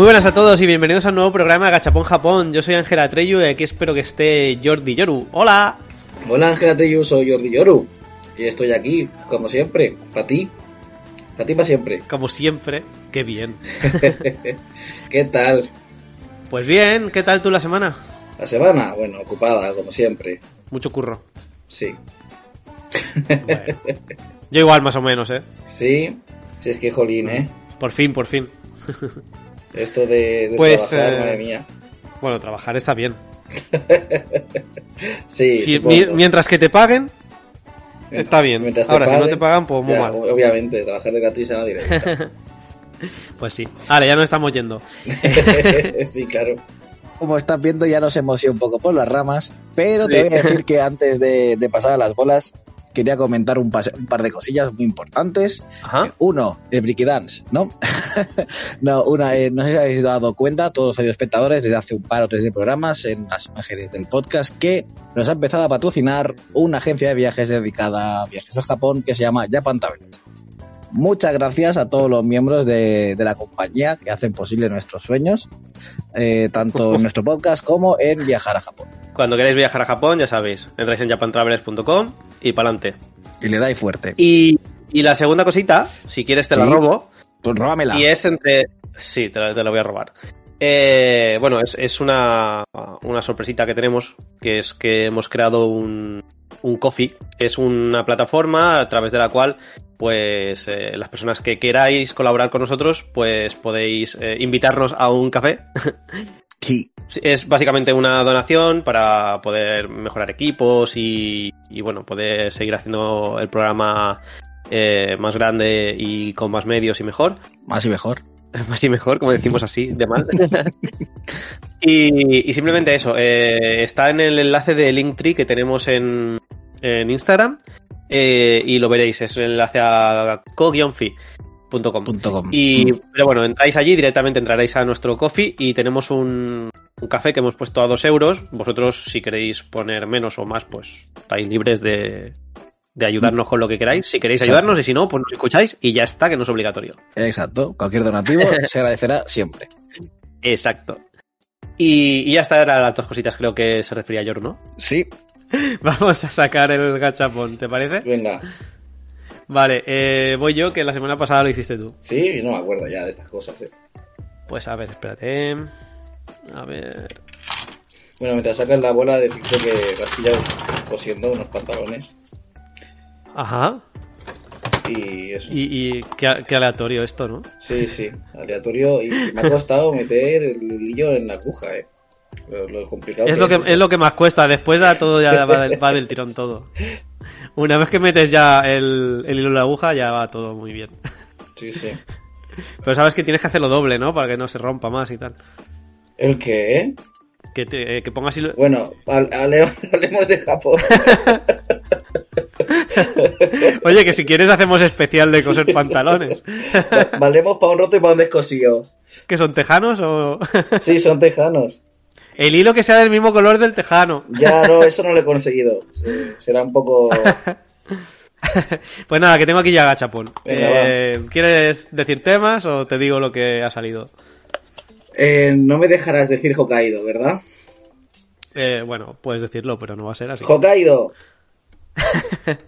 Muy buenas a todos y bienvenidos al nuevo programa Gachapón Japón. Yo soy Ángela Treyu y aquí espero que esté Jordi Yoru. ¡Hola! Hola Ángela Treyu, soy Jordi Yoru. Y estoy aquí, como siempre, para ti. Para ti para siempre. Como siempre, qué bien. ¿Qué tal? Pues bien, ¿qué tal tú la semana? La semana, bueno, ocupada, como siempre. Mucho curro. Sí. Bueno. Yo igual, más o menos, ¿eh? Sí, sí es que jolín, ¿eh? Por fin, por fin. Esto de, de Pues, trabajar, eh, madre mía. Bueno, trabajar está bien. Sí, Si- mientras que te paguen, está bien. Ahora, si no te pagan, pues muy ya, mal. Obviamente, trabajar de gratis a nadie le gusta. Pues sí. Vale, ya no estamos yendo. sí, claro. Como estás viendo, ya nos hemos ido un poco por las ramas, pero Sí. te voy a decir que antes de, de pasar a las bolas, quería comentar un, un par de cosillas muy importantes. Ajá. Uno, el Bricky Dance, ¿no? no, una, eh, no sé si habéis dado cuenta, todos los espectadores, desde hace un par o tres de programas, en las imágenes del podcast, que nos ha empezado a patrocinar una agencia de viajes dedicada a viajes al Japón que se llama Japan Travelers. Muchas gracias a todos los miembros de, de la compañía que hacen posible nuestros sueños, eh, tanto en nuestro podcast como en viajar a Japón. Cuando queráis viajar a Japón, ya sabéis, entráis en japantravelers.com y para adelante. Y le dais fuerte. Y, y la segunda cosita, si quieres te la robo, Pues róbamela. y es entre... Sí, te la, te la voy a robar. Eh, bueno, es, es una, una sorpresita que tenemos, que es que hemos creado un, un Coffee. Es una plataforma a través de la cual, pues, eh, las personas que queráis colaborar con nosotros, pues podéis eh, invitarnos a un café. Sí. Es básicamente una donación para poder mejorar equipos y, y, bueno, poder seguir haciendo el programa eh, más grande y con más medios y mejor. Más y mejor. Más y mejor, como decimos así, de mal. y, y simplemente eso, eh, está en el enlace de Linktree que tenemos en, en Instagram eh, y lo veréis, es el enlace a co-fi.com. Y, pero bueno, entráis allí, directamente entraréis a nuestro coffee y tenemos un, un café que hemos puesto a dos euros. Vosotros, si queréis poner menos o más, pues estáis libres de, de ayudarnos con lo que queráis. Si queréis Exacto. ayudarnos y si no, pues nos escucháis y ya está, que no es obligatorio. Exacto. Cualquier donativo se agradecerá siempre. Exacto. Y, y ya está, eran las dos cositas creo que se refería a Yor, ¿no? Sí. Vamos a sacar el gachapón, ¿te parece? Venga. Vale, eh, voy yo, que la semana pasada lo hiciste tú. Sí, no me acuerdo ya de estas cosas. eh. Pues a ver, espérate. A ver. Bueno, mientras sacas la bola, decirte que has pillado cosiendo unos pantalones. Ajá. Y eso. Y, y qué, qué aleatorio esto, ¿no? Sí, sí, aleatorio. Y me ha costado meter el hilillo en la aguja, eh. Lo, lo complicado Es lo, que, es lo que más cuesta, después ya todo ya va del, va del tirón todo. Una vez que metes ya el, el hilo en la aguja, ya va todo muy bien. Sí, sí. Pero sabes que tienes que hacerlo doble, ¿no? Para que no se rompa más y tal. ¿El qué? Que, te- eh, que pongas hilo... Bueno, hablemos de Japón. Oye, que si quieres hacemos especial de coser pantalones. Valemos para un roto y para un descosido. ¿Que son tejanos o...? Sí, son tejanos. El hilo que sea del mismo color del tejano. Ya no, eso no lo he conseguido. Será un poco. Pues nada, que tengo aquí ya gachapón. Eh, ¿Quieres decir temas o te digo lo que ha salido? Eh, no me dejarás decir Hokkaido, ¿verdad? Eh, bueno, puedes decirlo, pero no va a ser así. Hokkaido.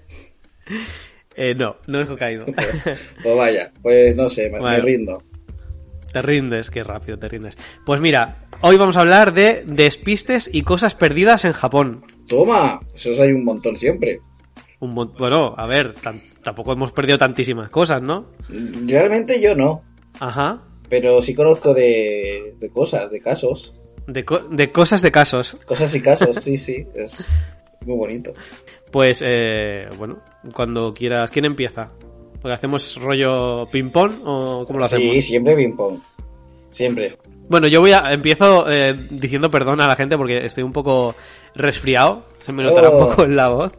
Eh, no, no es Hokkaido. Pues vaya, pues no sé, me, me rindo. Te rindes, qué rápido te rindes. Pues mira, hoy vamos a hablar de despistes y cosas perdidas en Japón. Toma, esos hay un montón siempre. Un mon- bueno, a ver, tampoco hemos perdido tantísimas cosas, ¿no? Realmente yo no, Ajá. pero sí conozco de, de cosas, de casos. De, co- de cosas de casos. Cosas y casos, sí, sí, es muy bonito. Pues, eh, bueno, cuando quieras. ¿Quién empieza? Porque hacemos rollo ping-pong o cómo lo hacemos? Sí, siempre ping pong. Siempre. Bueno, yo voy a. Empiezo eh, diciendo perdón a la gente porque estoy un poco resfriado. Se me notará un Oh. poco en la voz.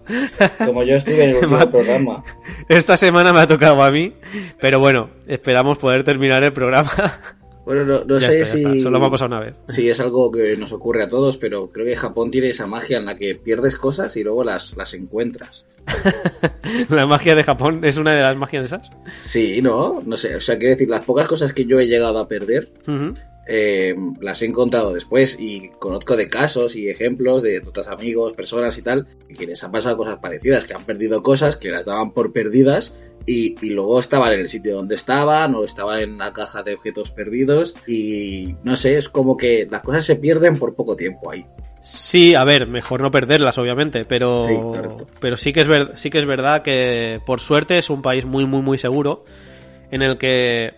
Como yo estuve en el último programa. Esta semana me ha tocado a mí. Pero bueno, esperamos poder terminar el programa. Bueno, no, no ya sé está, ya si... está. Solo me ha pasado una vez. Sí, es algo que nos ocurre a todos, pero creo que Japón tiene esa magia en la que pierdes cosas y luego las, las encuentras. La magia de Japón es una de las magias esas. Sí, ¿no? No sé, o sea, quiero decir, las pocas cosas que yo he llegado a perder, Ujú. Eh, las he encontrado después y conozco de casos y ejemplos de otros amigos, personas y tal, que les han pasado cosas parecidas, que han perdido cosas, que las daban por perdidas y, y luego estaban en el sitio donde estaban o estaban en la caja de objetos perdidos y no sé, es como que las cosas se pierden por poco tiempo ahí. Sí, a ver, mejor no perderlas, obviamente, pero Sí, correcto. pero sí que es ver, sí que es verdad que por suerte es un país muy muy muy seguro en el que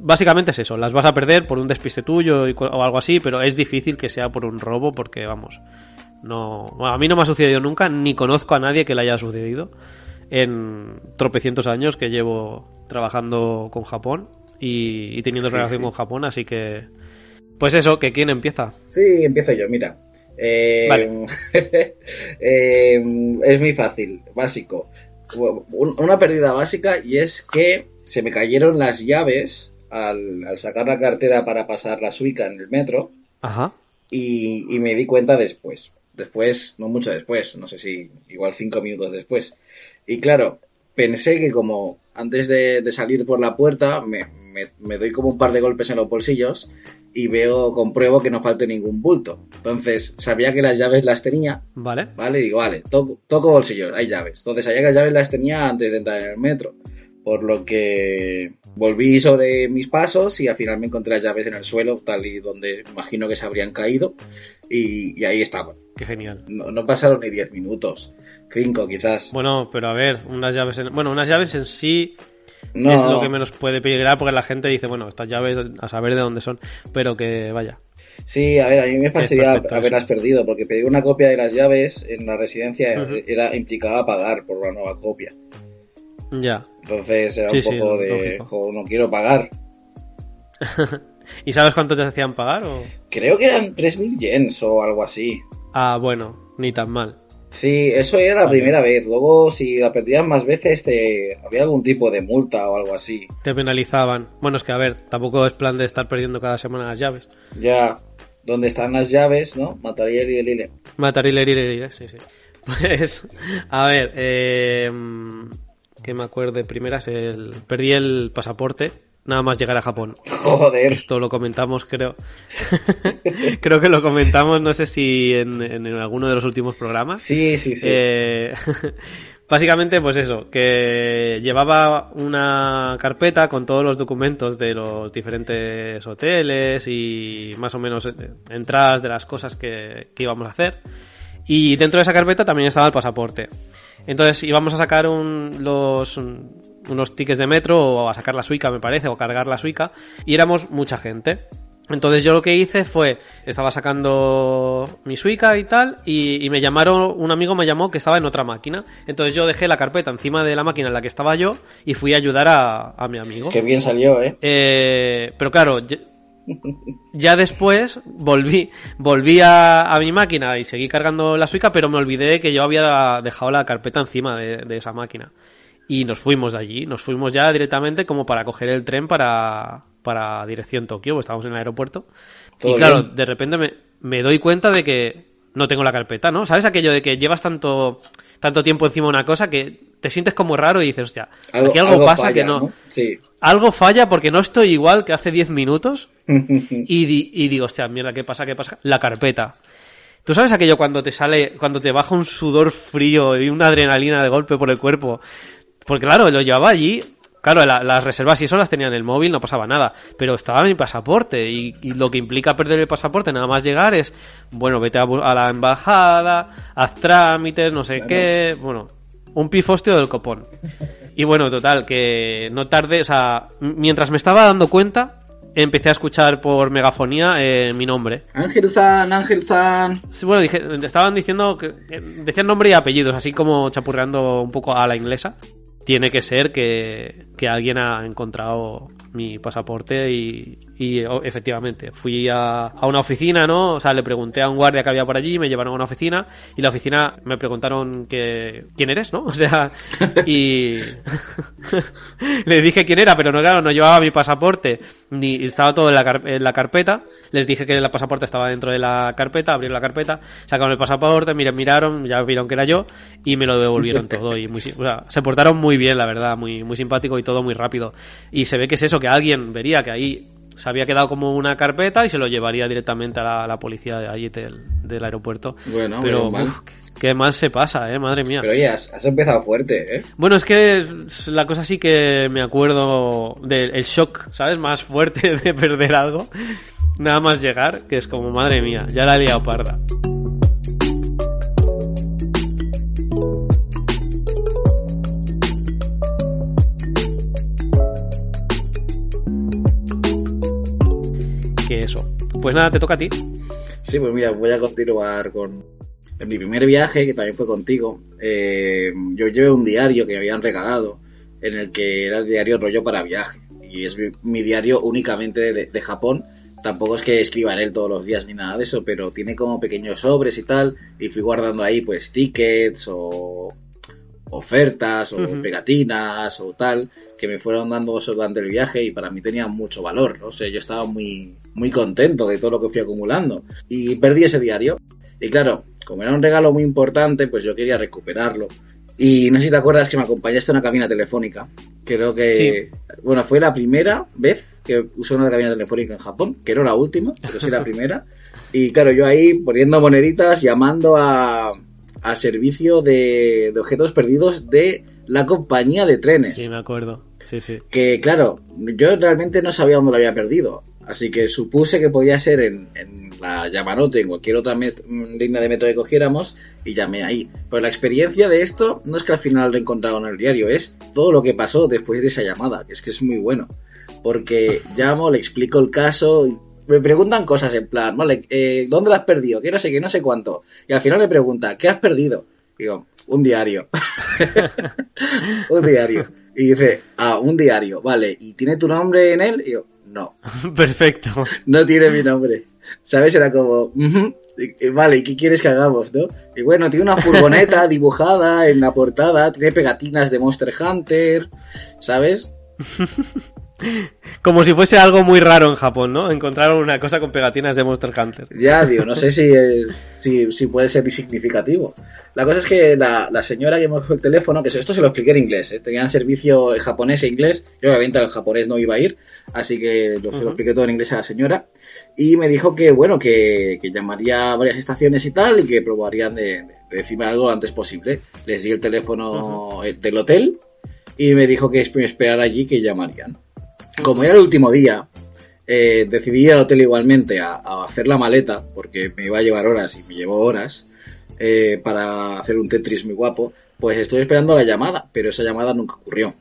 básicamente es eso, las vas a perder por un despiste tuyo y o algo así, pero es difícil que sea por un robo porque vamos, no, bueno, a mí no me ha sucedido nunca ni conozco a nadie que le haya sucedido en tropecientos años que llevo trabajando con Japón y, y teniendo Sí, relación sí. con Japón, así que pues eso, que quién empieza. Sí, empiezo yo, mira. Eh, Vale. eh, es muy fácil, básico. Un- Una pérdida básica y es que se me cayeron las llaves al, al sacar la cartera para pasar la suica en el metro Ajá. y, y me di cuenta después. Después, no mucho después, no sé si igual cinco minutos después. Y claro, pensé que como antes de, de salir por la puerta me, me- me doy como un par de golpes en los bolsillos y veo, compruebo que no falte ningún bulto. Entonces, sabía que las llaves las tenía, Vale. ¿vale? Y digo, vale, toco, toco bolsillos, hay llaves. Entonces, sabía que las llaves las tenía antes de entrar en el metro. Por lo que volví sobre mis pasos y al final me encontré las llaves en el suelo, tal y donde imagino que se habrían caído. Y, y ahí estaban. Qué genial. No, no pasaron ni 10 minutos. 5 quizás. Bueno, pero a ver, unas llaves en... Bueno, unas llaves en sí no, es lo que menos puede peligrar porque la gente dice, bueno, estas llaves a saber de dónde son, pero que vaya. Sí, a ver, a mí me fastidia haberlas perdido porque pedir una copia de las llaves en la residencia Ujú. era implicaba pagar por una nueva copia. Ya. Entonces era Sí, un sí, poco de. "Jo, no quiero pagar. ¿Y sabes cuánto te hacían pagar? O... Creo que eran 3.000 yens o algo así. Ah, bueno, ni tan mal. Sí, eso era la Vale. primera vez. Luego, si la perdías más veces, te... había algún tipo de multa o algo así. Te penalizaban. Bueno, es que a ver, tampoco es plan de estar perdiendo cada semana las llaves. Ya, donde están las llaves, ¿no? Mataría y Lile. Matar y y leer, sí, sí. Pues, a ver, eh, que me acuerde primeras, el, perdí el pasaporte nada más llegar a Japón. Joder. Esto lo comentamos, creo. creo que lo comentamos, no sé si en, en alguno de los últimos programas. Sí, sí, sí. Eh, básicamente, pues eso, que llevaba una carpeta con todos los documentos de los diferentes hoteles y más o menos eh, entradas de las cosas que, que íbamos a hacer. Y dentro de esa carpeta también estaba el pasaporte. Entonces íbamos a sacar un- los, unos tickets de metro o a sacar la suica, me parece, o cargar la suica. Y éramos mucha gente. Entonces yo lo que hice fue, estaba sacando mi suica y tal, y, y me llamaron, un amigo me llamó que estaba en otra máquina. Entonces yo dejé la carpeta encima de la máquina en la que estaba yo y fui a ayudar a, a mi amigo. Qué bien salió, ¿eh? Eh, pero claro, ya, después volví, volví a, a mi máquina y seguí cargando la suica, pero me olvidé que yo había dejado la carpeta encima de, de esa máquina. Y nos fuimos de allí, nos fuimos ya directamente como para coger el tren para, para dirección Tokio, pues estábamos en el aeropuerto. Todo y claro, bien. de repente me, me doy cuenta de que no tengo la carpeta, ¿no? ¿Sabes aquello de que llevas tanto, tanto tiempo encima de una cosa que te sientes como raro y dices, hostia, aquí algo, pasa falla, que no, Sí. algo falla porque no estoy igual que hace 10 minutos y, di- y digo, hostia, mierda, ¿qué pasa? ¿Qué pasa? La carpeta. ¿Tú sabes aquello cuando te sale, cuando te baja un sudor frío y una adrenalina de golpe por el cuerpo? Porque claro, lo llevaba allí. Claro, la- las reservas y eso las tenía en el móvil, no pasaba nada. Pero estaba mi pasaporte y, y lo que implica perder el pasaporte nada más llegar es, bueno, vete a, la embajada, haz trámites, no sé Claro. qué. Bueno, un pifostio del copón. Y bueno, total, que no tarde, o sea, mientras me estaba dando cuenta, empecé a escuchar por megafonía eh, mi nombre. Ángel-san, Ángel-san. Sí, bueno, dije, estaban diciendo que decían nombre y apellidos, así como chapurreando un poco a la inglesa. Tiene que ser que, que alguien ha encontrado mi pasaporte y, y, o- efectivamente fui a, una oficina, ¿no? O sea, le pregunté a un guardia que había por allí, me llevaron a una oficina y la oficina me preguntaron que quién eres, ¿no? O sea, y le dije quién era, pero no, claro, no llevaba mi pasaporte ni estaba todo en la, en la carpeta. Les dije que el pasaporte estaba dentro de la carpeta, abrieron la carpeta, sacaron el pasaporte, miren, miraron, ya vieron que era yo y me lo devolvieron todo. Y muy, o sea, se portaron muy bien, la verdad, muy, muy simpático y todo muy rápido. Y se ve que es eso, que alguien vería que ahí se había quedado como una carpeta y se lo llevaría directamente a la, la policía de allí del, del aeropuerto. Bueno, Pero mal. uf, qué mal se pasa, eh, madre mía. Pero oye, has, has empezado fuerte, ¿eh? Bueno, es que la cosa sí que me acuerdo del el shock, ¿sabes? Más fuerte de perder algo. Nada más llegar, que es como, madre mía, ya la he liado parda. Eso. Pues nada, te toca a ti. Sí, pues mira, voy a continuar con en mi primer viaje, que también fue contigo. eh, yo llevé un diario que me habían regalado, en el que era el diario rollo para viaje. Y es mi, mi diario únicamente de, de Japón. Tampoco es que escriba en él todos los días ni nada de eso, pero tiene como pequeños sobres y tal. Y fui guardando ahí pues tickets o ofertas o pegatinas o tal que me fueron dando durante el viaje y para mí tenía mucho valor. ¿no? O sea, yo estaba muy, muy contento de todo lo que fui acumulando. Y perdí ese diario. Y claro, como era un regalo muy importante, pues yo quería recuperarlo. Y no sé si te acuerdas que me acompañaste a una cabina telefónica. Creo que, bueno, fue la primera vez que usé una cabina telefónica en Japón, que no la última, pero sí la primera. Y claro, yo ahí poniendo moneditas, llamando a, a servicio de, de objetos perdidos de la compañía de trenes Sí, me acuerdo. Sí, sí. que claro, yo realmente no sabía dónde lo había perdido. Así que supuse que podía ser en, en la Yamanote, en cualquier otra mm, línea de metro que cogiéramos, y llamé ahí. Pero la experiencia de esto no es que al final lo encontraron en el diario, es todo lo que pasó después de esa llamada, que es que es muy bueno. Porque llamo, le explico el caso, me preguntan cosas en plan, vale, eh, ¿dónde lo has perdido? Que no sé qué, no sé cuánto. Y al final me pregunta, ¿qué has perdido? Digo, un diario. un diario. Y dice, ah, un diario, vale, ¿y tiene tu nombre en él? Y yo, no, Perfecto. no tiene mi nombre. ¿Sabes? Era como, "Ujú, y- y vale, ¿y qué quieres que hagamos, no? Y bueno, tiene una furgoneta dibujada en la portada, tiene pegatinas de Monster Hunter, ¿sabes? Como si fuese algo muy raro en Japón, ¿no? Encontraron una cosa con pegatinas de Monster Hunter. Ya, digo, no sé si, si, si puede ser significativo. La cosa es que la, la señora que me cogió el teléfono, que esto se lo expliqué en inglés, ¿eh? tenían servicio en japonés e inglés, yo obviamente al japonés no iba a ir, así que lo, se lo expliqué todo en inglés a la señora, y me dijo que, bueno, que, que llamaría a varias estaciones y tal, y que probarían de, de decirme algo lo antes posible. Les di el teléfono eh, del hotel, y me dijo que me esperara allí que llamarían. Como era el último día, eh, decidí ir al hotel igualmente a, a hacer la maleta, porque me iba a llevar horas y me llevó horas, eh, para hacer un Tetris muy guapo, pues estoy esperando la llamada, pero esa llamada nunca ocurrió.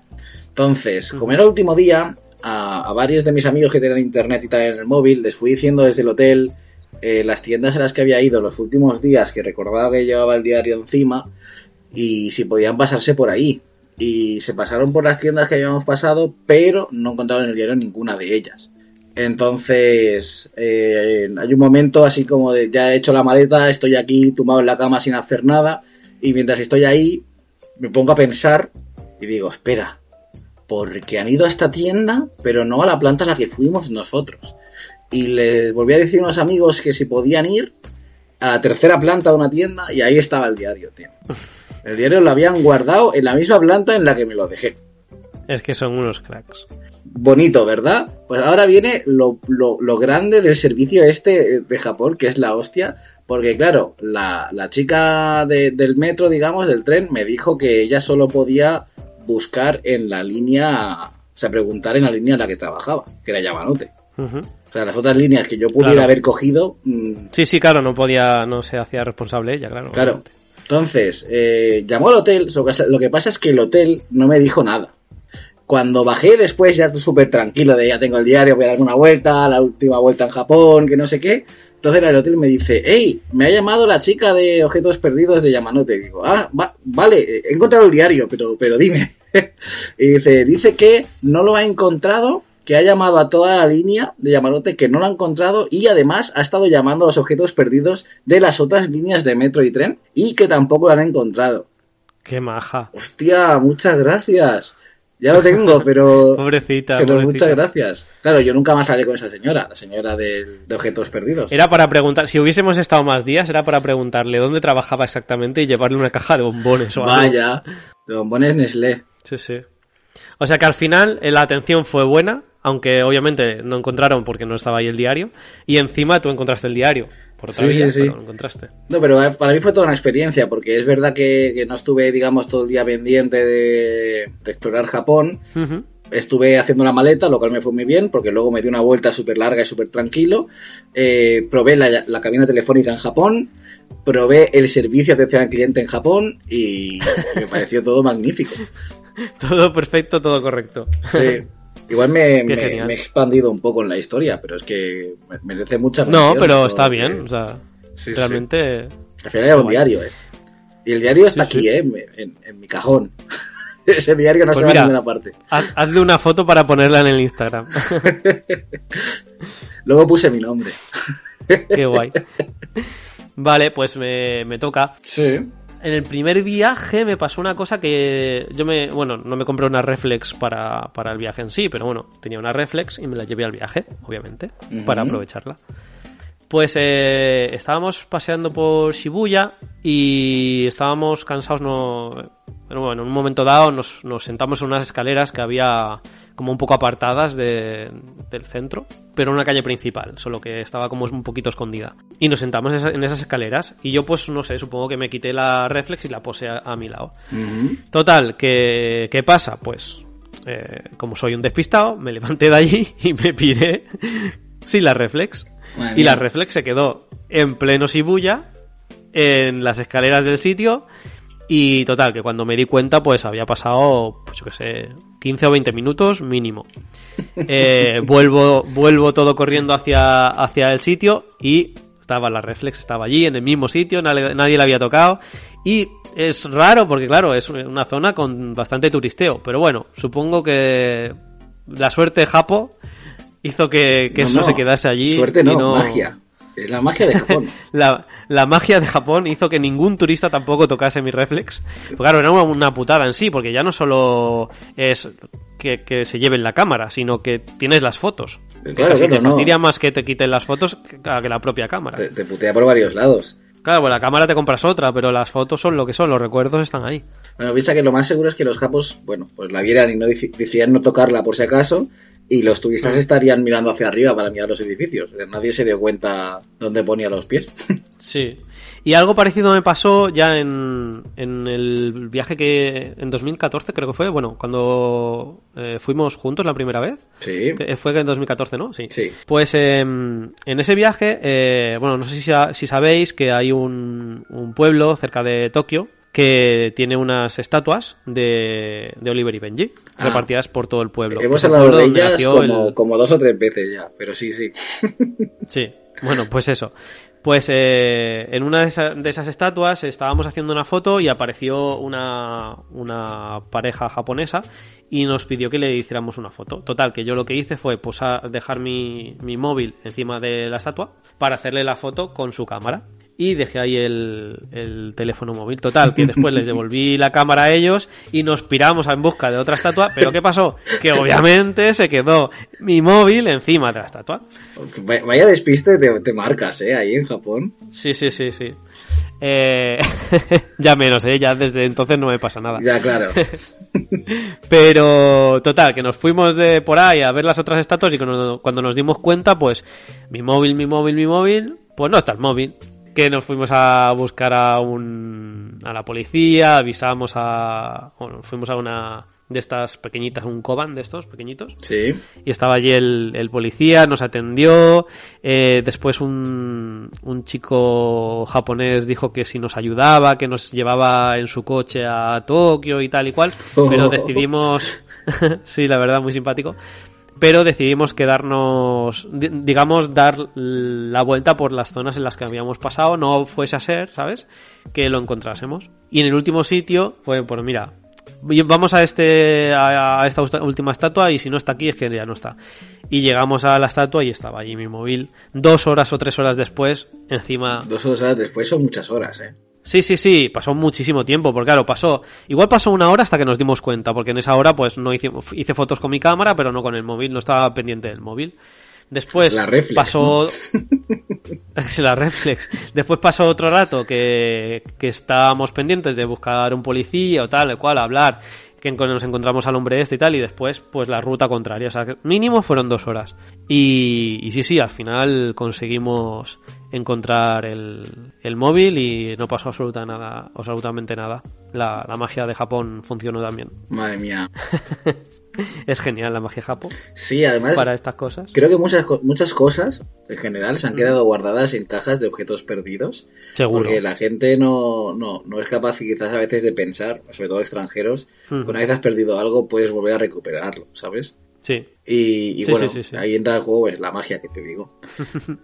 Entonces, como era el último día, a, a varios de mis amigos que tenían internet y tal en el móvil, les fui diciendo desde el hotel eh, las tiendas a las que había ido los últimos días, que recordaba que llevaba el diario encima, y si podían pasarse por ahí. Y se pasaron por las tiendas que habíamos pasado, pero no encontraron en el diario ninguna de ellas. Entonces, eh, hay un momento así como de ya he hecho la maleta, estoy aquí tumbado en la cama sin hacer nada, y mientras estoy ahí, me pongo a pensar y digo, espera, porque han ido a esta tienda, pero no a la planta a la que fuimos nosotros. Y les volví a decir a unos amigos que si podían ir a la tercera planta de una tienda, y ahí estaba el diario, tío. El diario lo habían guardado en la misma planta en la que me lo dejé Es que son unos cracks. bonito, ¿verdad? Pues ahora viene lo, lo, lo grande del servicio este de Japón, que es la hostia, porque claro, la, la chica de- del metro, digamos, del tren, me dijo que ella solo podía buscar en la línea, o sea, preguntar en la línea en la que trabajaba, que era Yamanote. Ujú. O sea, las otras líneas que yo pudiera Claro. haber cogido, mm, Sí, sí, claro, no podía, no se hacía responsable ella, claro. Claro. obviamente. Entonces, eh, llamó al hotel, lo que pasa es que el hotel no me dijo nada. Cuando bajé después, ya súper tranquilo, de ya tengo el diario, voy a darme una vuelta, la última vuelta en Japón, que no sé qué. Entonces el hotel me dice, hey, me ha llamado la chica de objetos perdidos de Yamanote. Digo, ah, va- vale, he encontrado el diario, pero, pero dime. y dice, dice que no lo ha encontrado, que ha llamado a toda la línea de Yamanote, que no lo ha encontrado, y además ha estado llamando a los objetos perdidos de las otras líneas de metro y tren, y que tampoco lo han encontrado. Qué maja. Hostia, muchas gracias. Ya lo tengo, pero... Pobrecita, pero pobrecita. muchas gracias. Claro, yo nunca más hablé con esa señora, la señora del- de objetos perdidos. Era para preguntar, si hubiésemos estado más días, era para preguntarle dónde trabajaba exactamente y llevarle una caja de bombones o algo. Vaya, de bombones Nestlé. Sí, sí. O sea que al final eh, la atención fue buena, aunque obviamente no encontraron porque no estaba ahí el diario, y encima tú encontraste el diario, por otra Sí, vía, sí, sí. pero lo encontraste. No, pero eh, para mí fue toda una experiencia, porque es verdad que, que no estuve, digamos, todo el día pendiente de, de explorar Japón. Estuve haciendo una maleta, lo cual me fue muy bien, porque luego me di una vuelta súper larga y súper tranquilo. Eh, probé la, la cabina telefónica en Japón, probé el servicio de atención al cliente en Japón y me pareció todo magnífico. Todo perfecto, todo correcto. Sí. Igual me, he expandido un poco en la historia, pero es que me- merece mucha No, pero está bien, o sea, Sí, sí. realmente... Al final era un diario, eh. Y el diario está Sí, aquí, eh, en, mi cajón. Ese diario no Pues se va mira. a ninguna parte. haz- hazle una foto para ponerla en el Instagram. Luego puse mi nombre. Qué guay. Vale, pues me, me toca. Sí. En el primer viaje me pasó una cosa que yo me, bueno, no me compré una reflex para, para el viaje en sí, pero bueno, tenía una reflex y me la llevé al viaje, obviamente, para aprovecharla. Pues eh, estábamos paseando por Shibuya y estábamos cansados, no, pero bueno, en un momento dado nos, nos sentamos en unas escaleras que había como un poco apartadas de- del centro, pero en una calle principal, solo que estaba como un poquito escondida. Y nos sentamos en esa- en esas escaleras y yo pues no sé, supongo que me quité la reflex y la puse a, a mi lado. Total, ¿qué, qué pasa? Pues eh, como soy un despistado, me levanté de allí y me piré sin la reflex. Y la reflex se quedó en pleno Shibuya, en las escaleras del sitio. Y total, que cuando me di cuenta, pues había pasado, pues yo qué sé, 15 o 20 minutos mínimo. Eh, vuelvo, vuelvo todo corriendo hacia, hacia el sitio y estaba la reflex, estaba allí en el mismo sitio, nadie, nadie la había tocado. Y es raro porque, claro, es una zona con bastante turisteo. Pero bueno, supongo que la suerte de Japo hizo que, que No, eso no. se quedase allí. Suerte y no, magia. Es la magia de Japón. la, la magia de Japón hizo que ningún turista tampoco tocase mi reflex. Pues claro, era una, una putada en sí, porque ya no solo es que, que se lleven la cámara, sino que tienes las fotos. Claro, claro, te no. fastidia más que te quiten las fotos que, la propia cámara. Te, te putea por varios lados. Claro, pues la cámara te compras otra, pero las fotos son lo que son, los recuerdos están ahí. Bueno, piensa que lo más seguro es que los japos, bueno, pues la vieran y no deci- decidieran no tocarla por si acaso, y los turistas estarían mirando hacia arriba para mirar los edificios. Nadie se dio cuenta dónde ponía los pies. Sí. Y algo parecido me pasó ya en, en el viaje que en 2014 creo que fue, bueno, cuando eh, fuimos juntos la primera vez. Sí. Que Fue en 2014, ¿no? Sí. Sí. Pues eh, en ese viaje, eh, bueno, no sé si, si sabéis que hay un, un pueblo cerca de Tokio que tiene unas estatuas de, de Oliver y Benji Ah. repartidas por todo el pueblo. Hemos el hablado de ellas como, el- como dos o tres veces ya, pero sí, sí. Sí, bueno, pues eso. Pues eh, en una de, esa- de esas estatuas estábamos haciendo una foto y apareció una, una pareja japonesa y nos pidió que le hiciéramos una foto. Total, que yo lo que hice fue a- dejar mi, mi móvil encima de la estatua para hacerle la foto con su cámara. Y dejé ahí el, el teléfono móvil. Total, que después les devolví la cámara a ellos y nos piramos en busca de otra estatua. Pero ¿qué pasó? Que obviamente se quedó mi móvil encima de la estatua. Vaya despiste te, te marcas, ¿eh? Ahí en Japón. Sí, sí, sí, sí. Eh, ya menos, ¿eh? Ya desde entonces no me pasa nada. Ya, claro. Pero, total, que nos fuimos de por ahí a ver las otras estatuas y cuando, cuando nos dimos cuenta, pues, mi móvil, mi móvil, mi móvil, pues no está el móvil. Que nos fuimos a buscar a un, a la policía, avisamos a, bueno, fuimos a una de estas pequeñitas, un Koban de estos pequeñitos. Sí. Y estaba allí el, el policía, nos atendió. eh, después un, un chico japonés dijo que si nos ayudaba, que nos llevaba en su coche a Tokio y tal y cual. Pero decidimos, sí, la verdad, muy simpático. Pero decidimos quedarnos, di- digamos, dar la vuelta por las zonas en las que habíamos pasado. No fuese a ser, ¿sabes? Que lo encontrásemos. Y en el último sitio fue, pues mira, vamos a este a esta última estatua y si no está aquí es que ya no está y llegamos a la estatua y estaba allí mi móvil dos horas o tres horas después encima Dos horas después son muchas horas, ¿eh? Sí sí sí pasó muchísimo tiempo porque claro pasó igual pasó una hora hasta que nos dimos cuenta porque en esa hora pues no hice hice fotos con mi cámara pero no con el móvil no estaba pendiente del móvil Después La reflex, pasó. la reflex. Después pasó otro rato que, que estábamos pendientes de buscar un policía o tal, el cual hablar, que nos encontramos al hombre este y tal, y después, pues la ruta contraria. O sea, mínimo fueron dos horas. Y, y sí, sí, al final conseguimos encontrar el, el móvil y no pasó absoluta nada, absolutamente nada. La, la magia de Japón funcionó también. Madre mía. Es genial la magia Japón Sí, además, para estas cosas. creo que muchas, muchas cosas, en general, se han quedado guardadas en cajas de objetos perdidos. Seguro. Porque la gente no, no, no es capaz quizás a veces de pensar, sobre todo extranjeros, que una vez has perdido algo puedes volver a recuperarlo, ¿sabes? Sí. Y, y Sí, bueno, sí, sí, sí. ahí entra el juego, es la magia que te digo.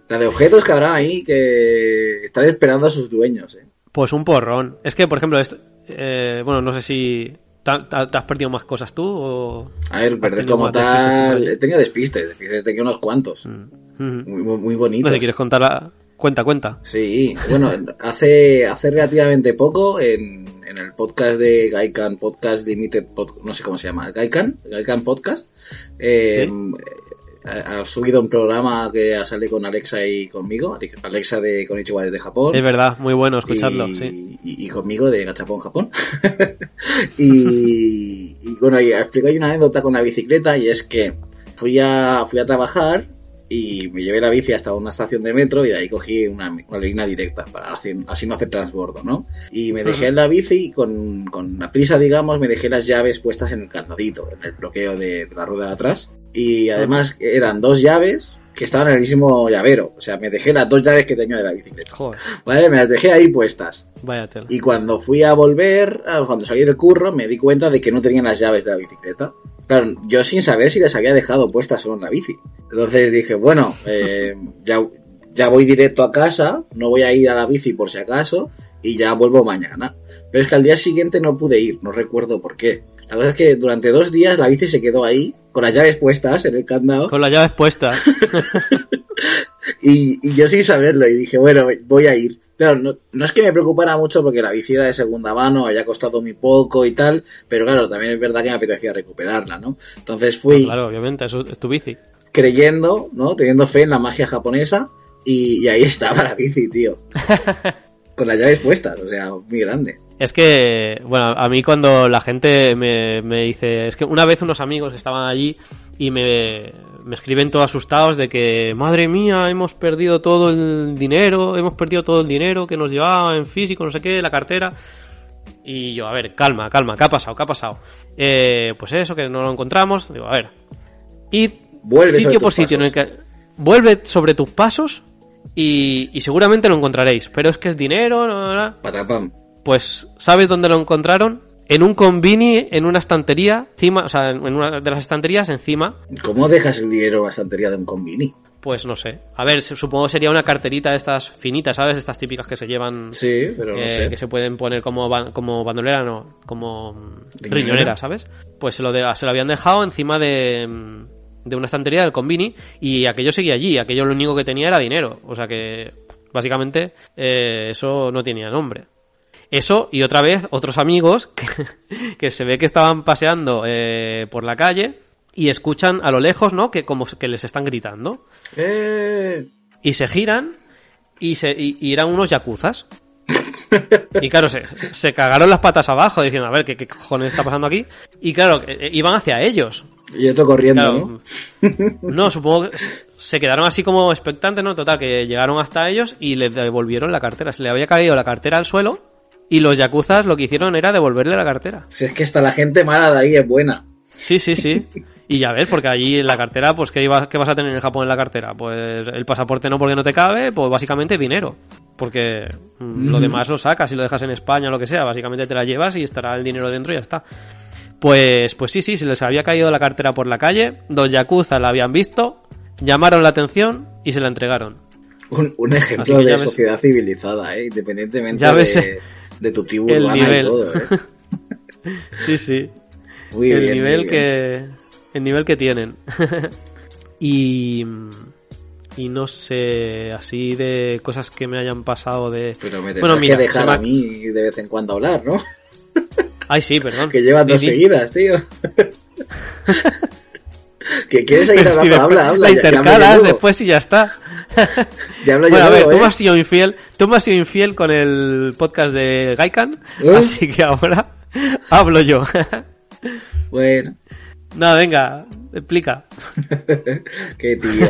la de objetos que habrán ahí que están esperando a sus dueños, ¿eh? Pues un porrón. Es que, por ejemplo, este- eh, bueno, no sé si ¿te, has perdido más cosas tú o... A ver, ¿Has perder como tal. He tenido despistes, despistes, he tenido unos cuantos. Ujú. Muy, muy, muy No bonitos. sé si quieres contar. Cuenta, cuenta. Sí, bueno, hace, hace relativamente poco en, en el podcast de Gaikan Podcast Limited, Pod- no sé cómo se llama, Gaikan, Gaikan Podcast, eh, ha, ha subido un programa que sale con Alexa y conmigo, Alexa de Konichiwa desde Japón. Es verdad, muy bueno escucharlo, y, sí. y- y conmigo de Gachapón Japón. y, y bueno, y explico ahí una anécdota con la bicicleta y es que fui a, fui a trabajar y me llevé la bici hasta una estación de metro y de ahí cogí una, una línea directa para así, así no hacer transbordo, ¿no? Y me dejé en la bici y con, con la prisa, digamos, me dejé las llaves puestas en el candadito, en el bloqueo de, de la rueda de atrás. Y además eran dos llaves que estaban en el mismo llavero. O sea, me dejé las dos llaves que tenía de la bicicleta. Joder, ¿Vale? Me las dejé ahí puestas. vaya tela. Y cuando fui a volver, ah, cuando salí del curro, me di cuenta de que no tenían las llaves de la bicicleta. Claro, yo sin saber si las había dejado puestas solo en la bici. Entonces dije, bueno, eh, ya, ya voy directo a casa, no voy a ir a la bici por si acaso, y ya vuelvo mañana. Pero es que al día siguiente no pude ir, no recuerdo por qué. La cosa es que durante dos días la bici se quedó ahí, con las llaves puestas en el candado, Con las llaves puestas. y, y yo sin saberlo, y dije, bueno, voy a ir. Claro, no, no es que me preocupara mucho porque la bici era de segunda mano, había costado muy poco y tal, pero claro, también es verdad que me apetecía recuperarla, ¿no? Entonces fui claro, obviamente, es, es tu bici. creyendo, ¿no? Teniendo fe en la magia japonesa y, y ahí estaba la bici, tío. Con las llaves puestas, o sea, muy grande. Es que, bueno, a mí cuando la gente me, me dice, es que una vez unos amigos estaban allí y me, me escriben todos asustados de que, madre mía, hemos perdido todo el dinero, hemos perdido todo el dinero que nos llevaba en físico, no sé qué, la cartera. Y yo, a ver, calma, calma, ¿qué ha pasado? ¿Qué ha pasado? Eh, pues eso, que no lo encontramos. Digo, a ver, id Vuelve sitio por sitio en el que vuelve sobre tus pasos y, y seguramente lo encontraréis. Pero es que es dinero, no, no, no. Patapam. Pues, ¿sabes dónde lo encontraron? En un convini, en una estantería, encima, o sea, en una de las estanterías encima, ¿Cómo dejas el dinero en la estantería de un convini? pues no sé. A ver, supongo que sería una carterita de estas finitas, ¿sabes? Estas típicas que se llevan, Sí, pero no eh, sé. que se pueden poner como, como bandolera, no, como ¿Riñonera? riñonera, ¿sabes? Pues se lo, de- se lo habían dejado encima de, de una estantería del convini y aquello seguía allí, aquello lo único que tenía era dinero. O sea que, básicamente, eh, eso no tenía nombre. Eso y otra vez otros amigos que, que se ve que estaban paseando eh, por la calle y escuchan a lo lejos, ¿no? Que como que les están gritando. Eh, Y se giran y, se, y, y eran unos yakuzas. Y claro, se, se cagaron las patas abajo diciendo, a ver, ¿qué, qué cojones está pasando aquí? Y claro, eh, iban hacia ellos. y otro corriendo, Claro, ¿no? no, supongo que se- se quedaron así como expectantes, ¿no? Total, que llegaron hasta ellos y les devolvieron la cartera. Se le había caído la cartera al suelo y los yakuzas lo que hicieron era devolverle la cartera. Si es que hasta la gente mala de ahí es buena. Sí, sí, sí. Y ya ves, porque allí en la cartera, pues ¿qué, ibas- qué vas a tener en Japón en la cartera? Pues el pasaporte no porque no te cabe, pues básicamente dinero. Porque mm, lo demás lo sacas y lo dejas en España o lo que sea, básicamente te la llevas y estará el dinero dentro y ya está. Pues, pues sí, sí, se les había caído la cartera por la calle, dos yakuza la habían visto, llamaron la atención y se la entregaron. Un, ejemplo de ves- sociedad civilizada, ¿eh? Independientemente Ya ves, de, de tu tribu el urbana nivel. y todo, ¿eh? Sí, sí. Muy el bien, muy nivel bien. que el nivel que tienen y y no sé así de cosas que me hayan pasado de Pero me bueno mira que dejar me a mí de vez en cuando hablar, ¿no? ay sí perdón Que llevan dos seguidas, tío. ¿Que ¿Quieres seguir si hablando? después habla, habla. la intercalas después y ya está. Ya hablo yo bueno, a ver, luego, tú ¿eh? me has sido infiel, tú me has sido infiel con el podcast de Gaikan, ¿Eh? así que ahora hablo yo. Bueno, no, venga, explica. qué tío.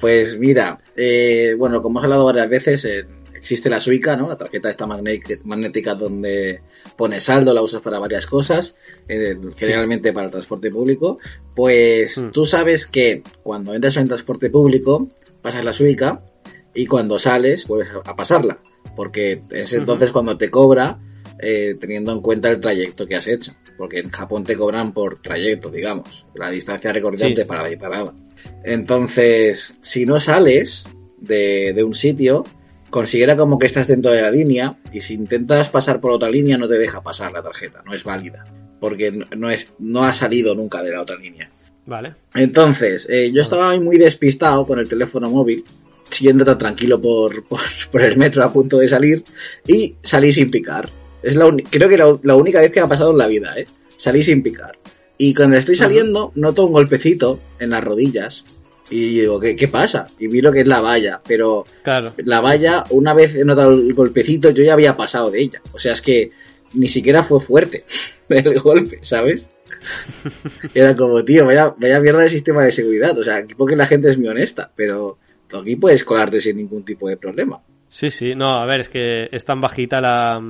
Pues mira, eh, bueno, como hemos hablado varias veces, eh, existe la Suica, ¿no? La tarjeta esta magné- magnética donde pones saldo, la usas para varias cosas, eh, generalmente para el transporte público. Pues Mm. tú sabes que cuando entras en transporte público, pasas la Suica y cuando sales, vuelves a- pasarla. Porque es entonces cuando te cobra, eh, teniendo en cuenta el trayecto que has hecho. Porque en Japón te cobran por trayecto, digamos, la distancia recorrida Sí. parada y parada. Entonces, si no sales de, de un sitio, considera como que estás dentro de la línea y si intentas pasar por otra línea no te deja pasar la tarjeta, no es válida. Porque no- es, no ha salido nunca de la otra línea. Vale. Entonces, eh, yo estaba muy despistado con el teléfono móvil, siguiendo tan tranquilo por, por, por el metro a punto de salir, y salí sin picar. Es la creo que la, la única vez que me ha pasado en la vida, ¿eh? Salí sin picar. Y cuando estoy saliendo, noto un golpecito en las rodillas. Y digo, ¿qué, qué pasa? Y miro que es la valla, pero Claro. la valla, una vez he notado el golpecito, yo ya había pasado de ella. O sea, es que ni siquiera fue fuerte el golpe, ¿sabes? Era como, tío, vaya, vaya mierda de sistema de seguridad. O sea, aquí porque la gente es muy honesta, pero tú aquí puedes colarte sin ningún tipo de problema. Sí, sí, no, a ver, es que es tan bajita la,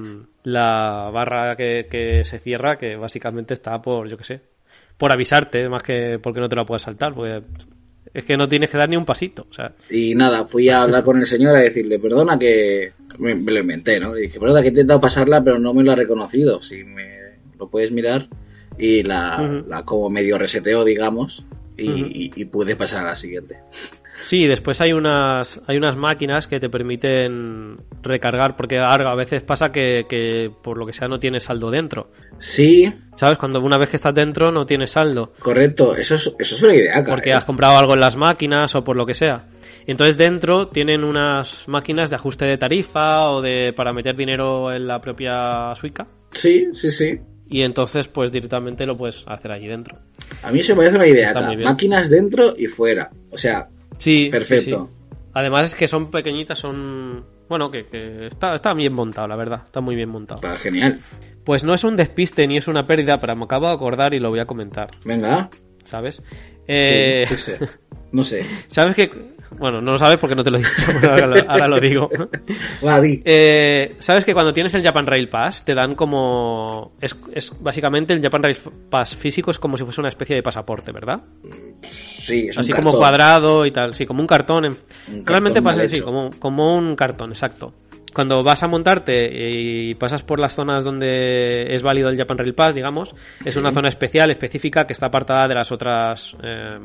la barra que, que se cierra que básicamente está por, yo qué sé, por avisarte, más que porque no te la puedes saltar, porque es que no tienes que dar ni un pasito, o sea, Y nada, fui a hablar con el señor a decirle, perdona que... Me, me lo inventé, ¿no? Le dije, perdona que he intentado pasarla, pero no me lo ha reconocido. Si me lo puedes mirar. Y la, como medio reseteó, digamos. Y, y- y pude pasar a la siguiente. Sí, después hay unas, hay unas máquinas que te permiten recargar, porque a veces pasa que, que por lo que sea no tienes saldo dentro. Sí, ¿Sabes? Cuando una vez que estás dentro no tienes saldo, correcto. Eso es, eso es una idea, cara. porque ¿eh? has comprado algo en las máquinas o por lo que sea. Entonces dentro tienen unas máquinas de ajuste de tarifa o de para meter dinero en la propia Suica. Sí, sí, sí. Y entonces pues directamente lo puedes hacer allí dentro. A mí eso me parece una idea, Está cara. muy bien. Máquinas dentro y fuera. O sea, Sí, Perfecto. sí, sí. Además es que son pequeñitas, son... Bueno, que, que está, está bien montado, la verdad. Está muy bien montado. está genial. Pues no es un despiste ni es una pérdida, pero me acabo de acordar y lo voy a comentar, Venga. ¿sabes? Eh, Sí. No sé. ¿Sabes que Bueno, no lo sabes porque no te lo he dicho, pero ahora lo, ahora lo digo. Eh, ¿Sabes que cuando tienes el Japan Rail Pass te dan como... Es, es básicamente el Japan Rail Pass físico es como si fuese una especie de pasaporte, ¿verdad? Sí, es un Así cartón. como cuadrado y tal, sí, como un cartón. en- Un Realmente cartón pasa así, como, como un cartón, exacto. Cuando vas a montarte y pasas por las zonas donde es válido el Japan Rail Pass, digamos, es una zona especial, específica, que está apartada de las otras eh,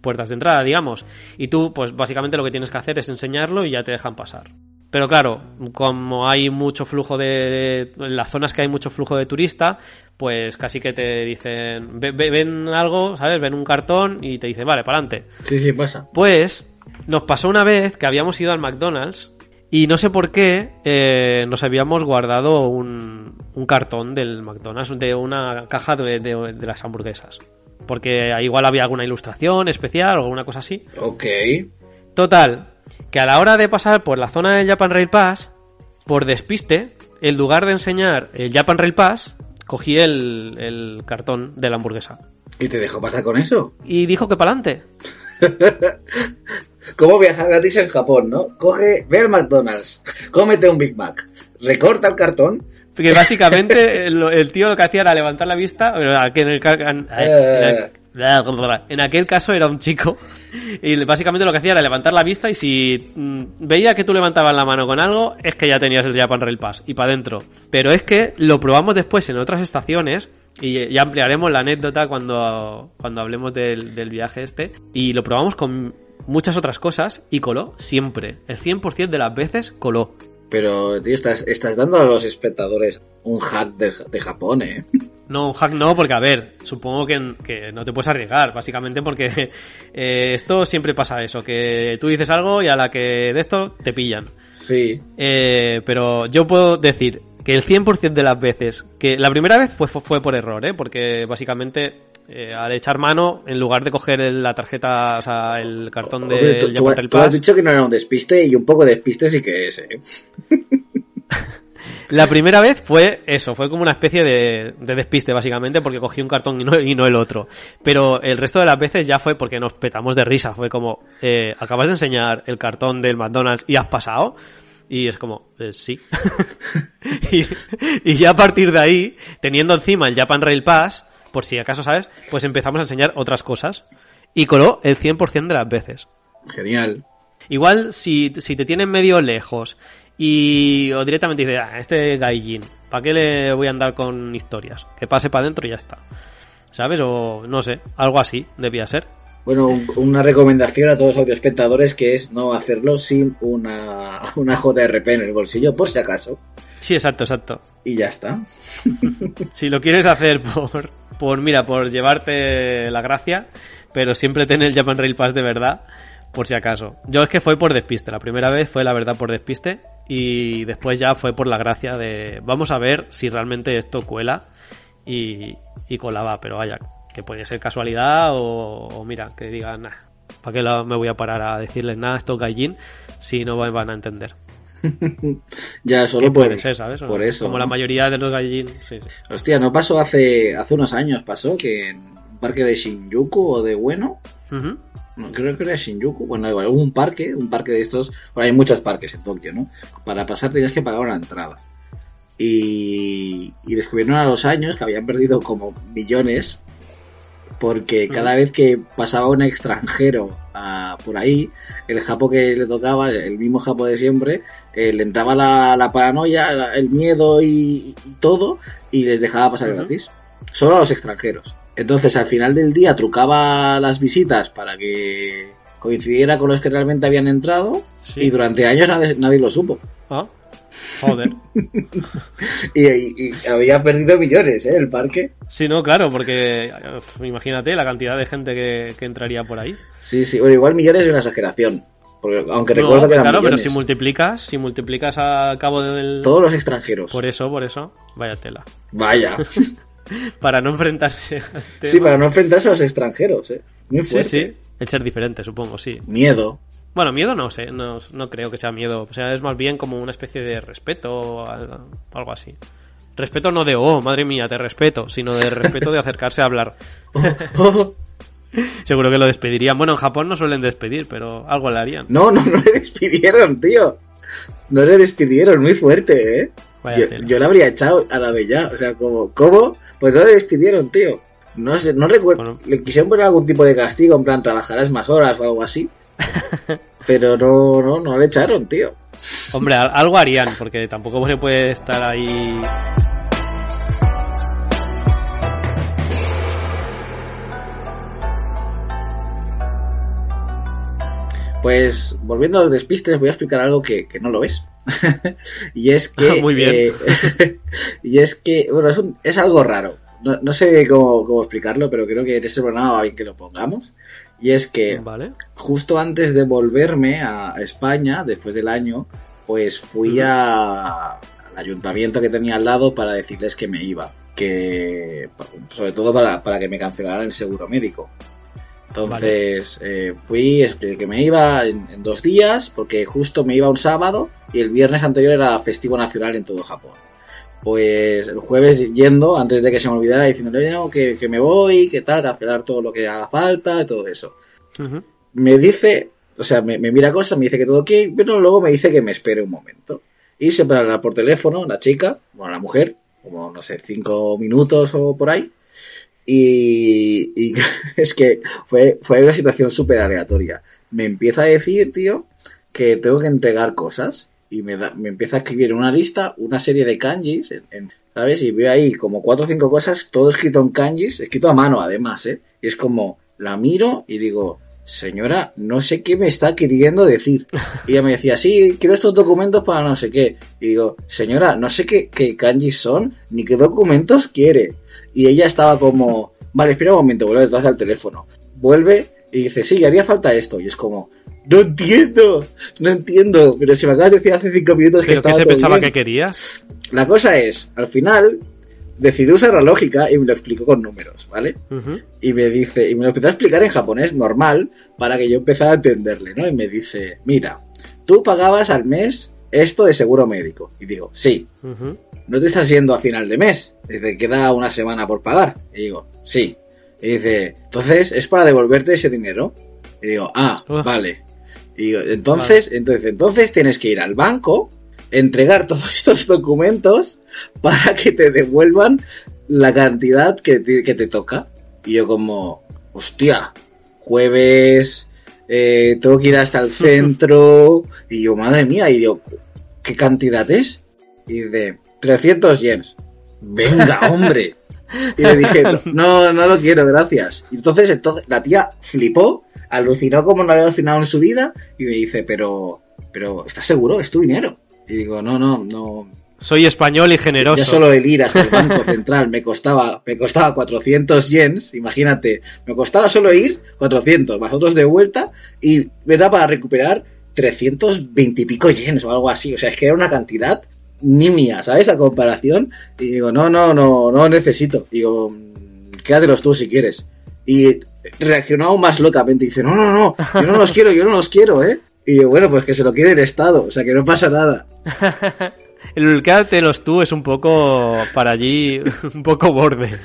puertas de entrada, digamos. Y tú, pues básicamente lo que tienes que hacer es enseñarlo y ya te dejan pasar. Pero claro, como hay mucho flujo de... En las zonas que hay mucho flujo de turista, pues casi que te dicen... ve- ve- ven algo, ¿sabes? Ven un cartón y te dicen, vale, para adelante. Sí, sí, pasa. Pues nos pasó una vez que habíamos ido al McDonald's y no sé por qué eh, nos habíamos guardado un, un cartón del McDonald's, de una caja de, de- de las hamburguesas. Porque igual había alguna ilustración especial o alguna cosa así. Ok. Total, que a la hora de pasar por la zona del Japan Rail Pass, por despiste, en lugar de enseñar el Japan Rail Pass, cogí el, el cartón de la hamburguesa. ¿Y te dejó pasar con eso? Y dijo que para adelante. ¿Cómo viajar gratis en Japón, no? Coge, ve al McDonald's, cómete un Big Mac, recorta el cartón. Porque básicamente el, tío lo que hacía era levantar la vista, en- en aquel caso era un chico, y básicamente lo que hacía era levantar la vista y si mm, veía que tú levantabas la mano con algo, es que ya tenías el Japan Rail Pass y para adentro. Pero es que lo probamos después en otras estaciones y ya ampliaremos la anécdota cuando, cuando hablemos del, del viaje este. Y lo probamos con muchas otras cosas y coló siempre. El 100% de las veces coló. Pero, tío, estás, estás dando a los espectadores un hack de, de Japón, ¿eh? No, un hack no, porque a ver, supongo que, que no te puedes arriesgar, básicamente porque eh, esto siempre pasa eso, que tú dices algo y a la que de esto te pillan. Sí. Eh, pero yo puedo decir que el 100% de las veces, que la primera vez pues, fue, fue por error, ¿eh? porque básicamente eh, al echar mano, en lugar de coger la tarjeta, o sea, el cartón Hombre, del tú, tú- tú has dicho que no era un despiste y un poco de despiste sí que es, ¿eh? la primera vez fue eso, fue como una especie de, de despiste, básicamente, porque cogí un cartón y no, y no el otro. Pero el resto de las veces ya fue porque nos petamos de risa, fue como, eh, acabas de enseñar el cartón del McDonald's y has pasado. Y es como, eh, sí. y, y ya a partir de ahí, teniendo encima el Japan Rail Pass, por si acaso sabes, pues empezamos a enseñar otras cosas. Y coló el 100% de las veces. Genial. Igual, si, si te tienen medio lejos y o directamente dices, ah, este gaijin, ¿para qué le voy a andar con historias? Que pase para adentro y ya está. ¿Sabes? O no sé, algo así debía ser. Bueno, un- una recomendación a todos los audioespectadores que es no hacerlo sin una, una JRP en el bolsillo, por si acaso. Sí, exacto, exacto. Y ya está. Si lo quieres hacer por, por mira, por llevarte la gracia, pero siempre ten el Japan Rail Pass de verdad, por si acaso. Yo es que fue por despiste, la primera vez fue la verdad por despiste y después ya fue por la gracia de vamos a ver si realmente esto cuela y, y colaba, pero vaya, que puede ser casualidad o, mira, que digan, nah, ¿para qué me voy a parar a decirles nada, esto es gaijin, si no me van a entender? Ya solo por, puede ser, ¿sabes? por eso. Como la mayoría de los sí, sí. Hostia, ¿no pasó hace, hace unos años? Pasó que en un parque de Shinjuku o de Bueno, no, creo que era Shinjuku, bueno, igual, hubo un parque, un parque de estos, bueno, hay muchos parques en Tokio, ¿no? Para pasar tenías que pagar una entrada. Y, y descubrieron a los años que habían perdido como millones porque cada vez que pasaba un extranjero ah, por ahí, el japo que le tocaba, el mismo japo de siempre, eh, le entraba la, la paranoia, la- el miedo y, y todo, y les dejaba pasar gratis. Solo a los extranjeros. Entonces, al final del día, trucaba las visitas para que coincidiera con los que realmente habían entrado, Sí. y durante años nadie, nadie lo supo. Ah, joder. Y, y- y había perdido millones, ¿eh? El parque. Sí, no, claro, porque uf, imagínate la cantidad de gente que, que entraría por ahí. Sí, sí, bueno, igual millones es una exageración. Porque, aunque No, recuerdo que eran claro, pero si multiplicas, si multiplicas al cabo del... Todos los extranjeros. Por eso, por eso, vaya tela. Vaya. Para no enfrentarse al tema. Sí, para no enfrentarse a los extranjeros, ¿eh? Muy Sí, fuerte. sí. El ser diferente, supongo, sí. Miedo. Bueno, miedo no sé, no, no creo que sea miedo. O sea, es más bien como una especie de respeto o algo así. Respeto no de, oh, madre mía, te respeto, sino de respeto de acercarse a hablar. Seguro que lo despedirían. Bueno, en Japón no suelen despedir, pero algo le harían. No, no, no le despidieron, tío. No le despidieron, muy fuerte, ¿eh? Yo, yo la habría echado a la de ya. O sea, como, ¿cómo? Pues no le despidieron, tío. No sé, no recuerdo. Bueno. Le quisieron poner algún tipo de castigo, en plan, trabajarás más horas o algo así. Pero no, no, no le echaron, tío. Hombre, al- algo harían, porque tampoco se puede estar ahí. Pues volviendo a los despistes, voy a explicar algo que, que no lo ves. y es que. Muy bien. eh, y es que, bueno, es, un- es algo raro. No, no sé cómo, cómo explicarlo, pero creo que en este programa va bien que lo pongamos. Y es que Vale. justo antes de volverme a España, después del año, pues fui a- al ayuntamiento que tenía al lado para decirles que me iba. Que, sobre todo para, para que me cancelaran el seguro médico. Entonces eh, fui, expliqué que me iba en, en dos días, porque justo me iba un sábado y el viernes anterior era festivo nacional en todo Japón. Pues el jueves yendo, antes de que se me olvidara, diciéndole no, que, que me voy, que tal, cancelar todo lo que haga falta, todo eso me dice, o sea, me, me mira cosas, me dice que todo ok, pero luego me dice que me espere un momento. Y se para por teléfono, la chica, bueno, la mujer, como no sé, cinco minutos o por ahí. Y, y es que fue, fue una situación súper aleatoria. Me empieza a decir, tío, que tengo que entregar cosas. Y me, da, me empieza a escribir en una lista una serie de kanjis, en- en- ¿sabes? Y veo ahí como cuatro o cinco cosas, todo escrito en kanjis, escrito a mano además, ¿eh? Y es como, la miro y digo, señora, no sé qué me está queriendo decir. Y ella me decía, sí, quiero estos documentos para no sé qué. Y digo, señora, no sé qué, qué kanjis son, ni qué documentos quiere. Y ella estaba como, vale, espera un momento, vuelve detrás al teléfono. Vuelve y dice, sí, haría falta esto. Y es como, no entiendo, no entiendo. Pero si me acabas de decir hace cinco minutos que ¿Pero qué estaba se todo pensaba bien". que querías? La cosa es, al final, decidió usar la lógica y me lo explicó con números, ¿vale? Y me dice, y me lo empezó a explicar en japonés normal para que yo empezara a entenderle, ¿no? Y me dice, mira, tú pagabas al mes esto de seguro médico. Y digo, sí. ¿no te estás yendo a final de mes? Dice, queda una semana por pagar. Y digo, sí. Y dice, entonces, ¿es para devolverte ese dinero? Y digo, ah, Uf. vale. Y digo, entonces, entonces, entonces tienes que ir al banco, entregar todos estos documentos para que te devuelvan la cantidad que te, que te toca. Y yo como, hostia, jueves, eh, tengo que ir hasta el centro. Y yo, madre mía, y digo, ¿qué cantidad es? Y dice, 300 yens. Venga, hombre. Y le dije, no, no lo quiero, gracias. Y entonces, entonces la tía flipó, alucinó como no había alucinado en su vida y me dice, pero, pero, ¿estás seguro? Es tu dinero. Y digo, no, no, no. Soy español y generoso. Ya solo el ir hasta el banco central me costaba, me costaba 400 yens, imagínate, me costaba solo ir 400, más otros de vuelta y era para recuperar 320 y pico yens o algo así, o sea, es que era una cantidad nimia, ¿sabes? A comparación, y digo, no, no, no, no necesito, digo, "Mm, quédatelos tú si quieres. Y reaccionó aún más locamente dice, no, no, no, yo no los quiero, yo no los quiero, ¿eh? Y bueno, pues que se lo quede el Estado, o sea, que no pasa nada. El quédatelos tú es un poco para allí, un poco borde.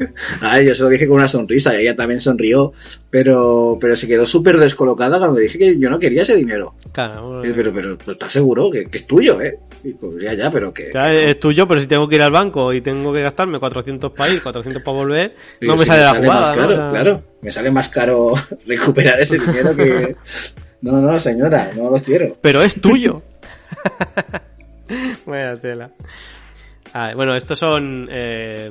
Ay, yo se lo dije con una sonrisa y ella también sonrió, pero, pero se quedó súper descolocada cuando dije que yo no quería ese dinero. Claro, Y, Pero, pero, pero ¿estás seguro? Que, que es tuyo, ¿eh? Y digo, ya, ya, pero que... No. es tuyo, pero si tengo que ir al banco y tengo que gastarme 400 para ir, 400 para volver, no me si sale la jugada. más ¿no? caro, O sea, claro. Me sale más caro recuperar ese dinero que... No, no, señora, no lo quiero. Pero es tuyo. Vaya tela. Ah, bueno, estos son eh,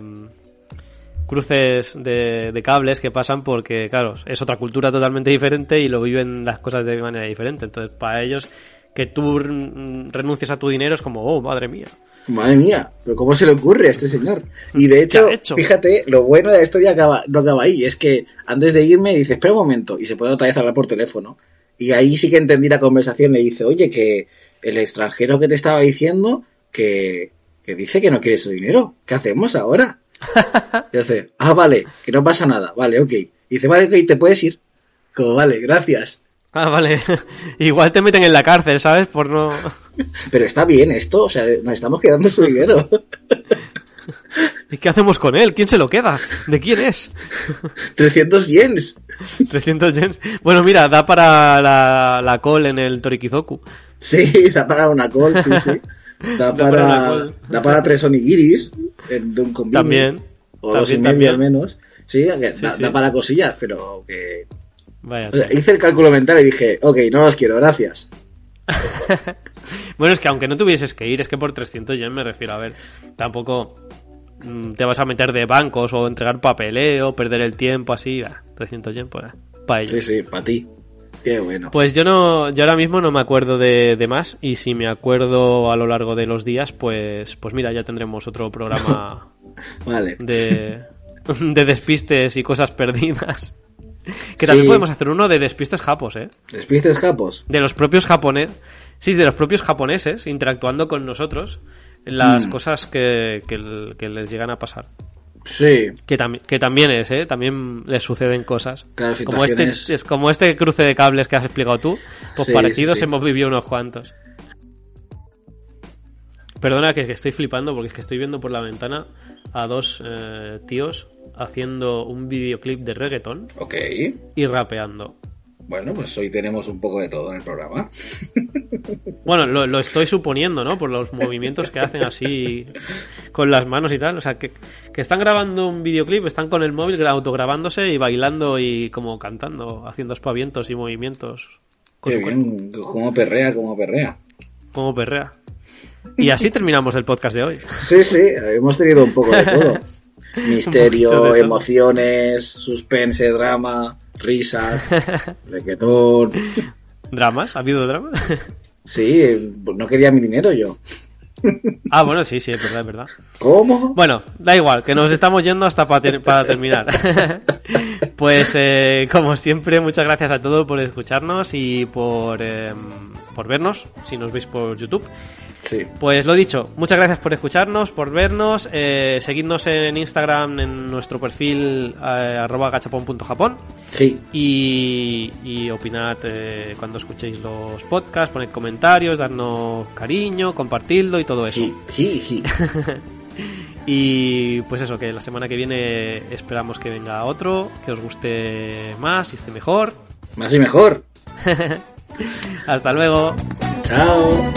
cruces de, de cables que pasan porque, claro, es otra cultura totalmente diferente y lo viven las cosas de manera diferente. Entonces, para ellos, que tú mm, renuncies a tu dinero es como, oh, madre mía. Madre mía, pero ¿cómo se le ocurre a este señor? Y de ¿Qué ha hecho, hecho? fíjate, lo bueno de la historia acaba, no acaba ahí. Es que antes de irme dice, espera un momento, y se pone otra vez a hablar por teléfono. Y ahí sí que entendí la conversación. Le dice, oye, que el extranjero que te estaba diciendo que, que dice que no quiere su dinero. ¿Qué hacemos ahora? Y hace, ah, vale, que no pasa nada. Vale, ok. Y dice, vale, ok, te puedes ir. Como, vale, gracias. Ah, vale. Igual te meten en la cárcel, ¿sabes? Por no... Pero está bien esto, o sea, nos estamos quedando su dinero. ¿Y qué hacemos con él? ¿Quién se lo queda? ¿De quién es? 300 yens. 300 yens. Bueno, mira, da para la, la call en el Torikizoku. Sí, da para una col, sí, sí. Da, Da para da para tres onigiris en, de un. También. O dos y También, medio también. al menos. Sí, que Sí, da, sí. da para cosillas, pero que... Vaya. o sea, hice el cálculo mental y dije, ok, no los quiero, gracias. Bueno, es que aunque no tuvieses que ir, es que por 300 yen me refiero. A ver, tampoco mm, te vas a meter de bancos o entregar papeleo, perder el tiempo así. ah, 300 yen, pues para Sí, ellos. sí, para ti. Qué bueno. Pues yo no, yo ahora mismo no me acuerdo de, de más y si me acuerdo a lo largo de los días, pues, pues mira, ya tendremos otro programa Vale. de, de despistes y cosas perdidas. Que también Sí. podemos hacer uno de despistes japos, ¿eh? ¿Despistes japos? de los propios japoneses, sí, de los propios japoneses interactuando con nosotros las Mm. cosas que, que- que les llegan a pasar. Sí. Que, tam- que también es, ¿eh? También les suceden cosas. Claro, como este, es como este cruce de cables que has explicado tú, pues Sí, parecidos sí, sí. hemos vivido unos cuantos. Perdona que, que estoy flipando porque es que estoy viendo por la ventana a dos eh, tíos haciendo un videoclip de reggaeton Ok. y rapeando. Bueno, pues hoy tenemos un poco de todo en el programa. Bueno, lo, lo estoy suponiendo, ¿no? Por los movimientos que hacen así con las manos y tal. O sea, que, que están grabando un videoclip, están con el móvil gra- autograbándose y bailando y como cantando, haciendo espavientos y movimientos Qué bien, como perrea, como perrea. como perrea. Y así terminamos el podcast de hoy. Sí, sí, hemos tenido un poco de todo. Misterio, de emociones, suspense, drama, risas, reggaetón. ¿Dramas? ¿Ha habido dramas? Sí, no quería mi dinero yo. ah, bueno, sí, sí, es verdad, es verdad. ¿Cómo? Bueno, da igual, que nos estamos yendo hasta ter- para terminar. pues, eh, como siempre, muchas gracias a todos por escucharnos y por, eh, por vernos, si nos veis por YouTube. Sí. Pues lo dicho, muchas gracias por escucharnos, por vernos. Eh, seguidnos en Instagram en nuestro perfil eh, arroba gachapon.japón Sí. y, y opinad eh, cuando escuchéis los podcasts, poned comentarios, darnos cariño, compartidlo y todo eso. Sí, sí, sí. Y pues eso, que la semana que viene esperamos que venga otro, que os guste más y esté mejor. Más y mejor. Hasta luego. Chao.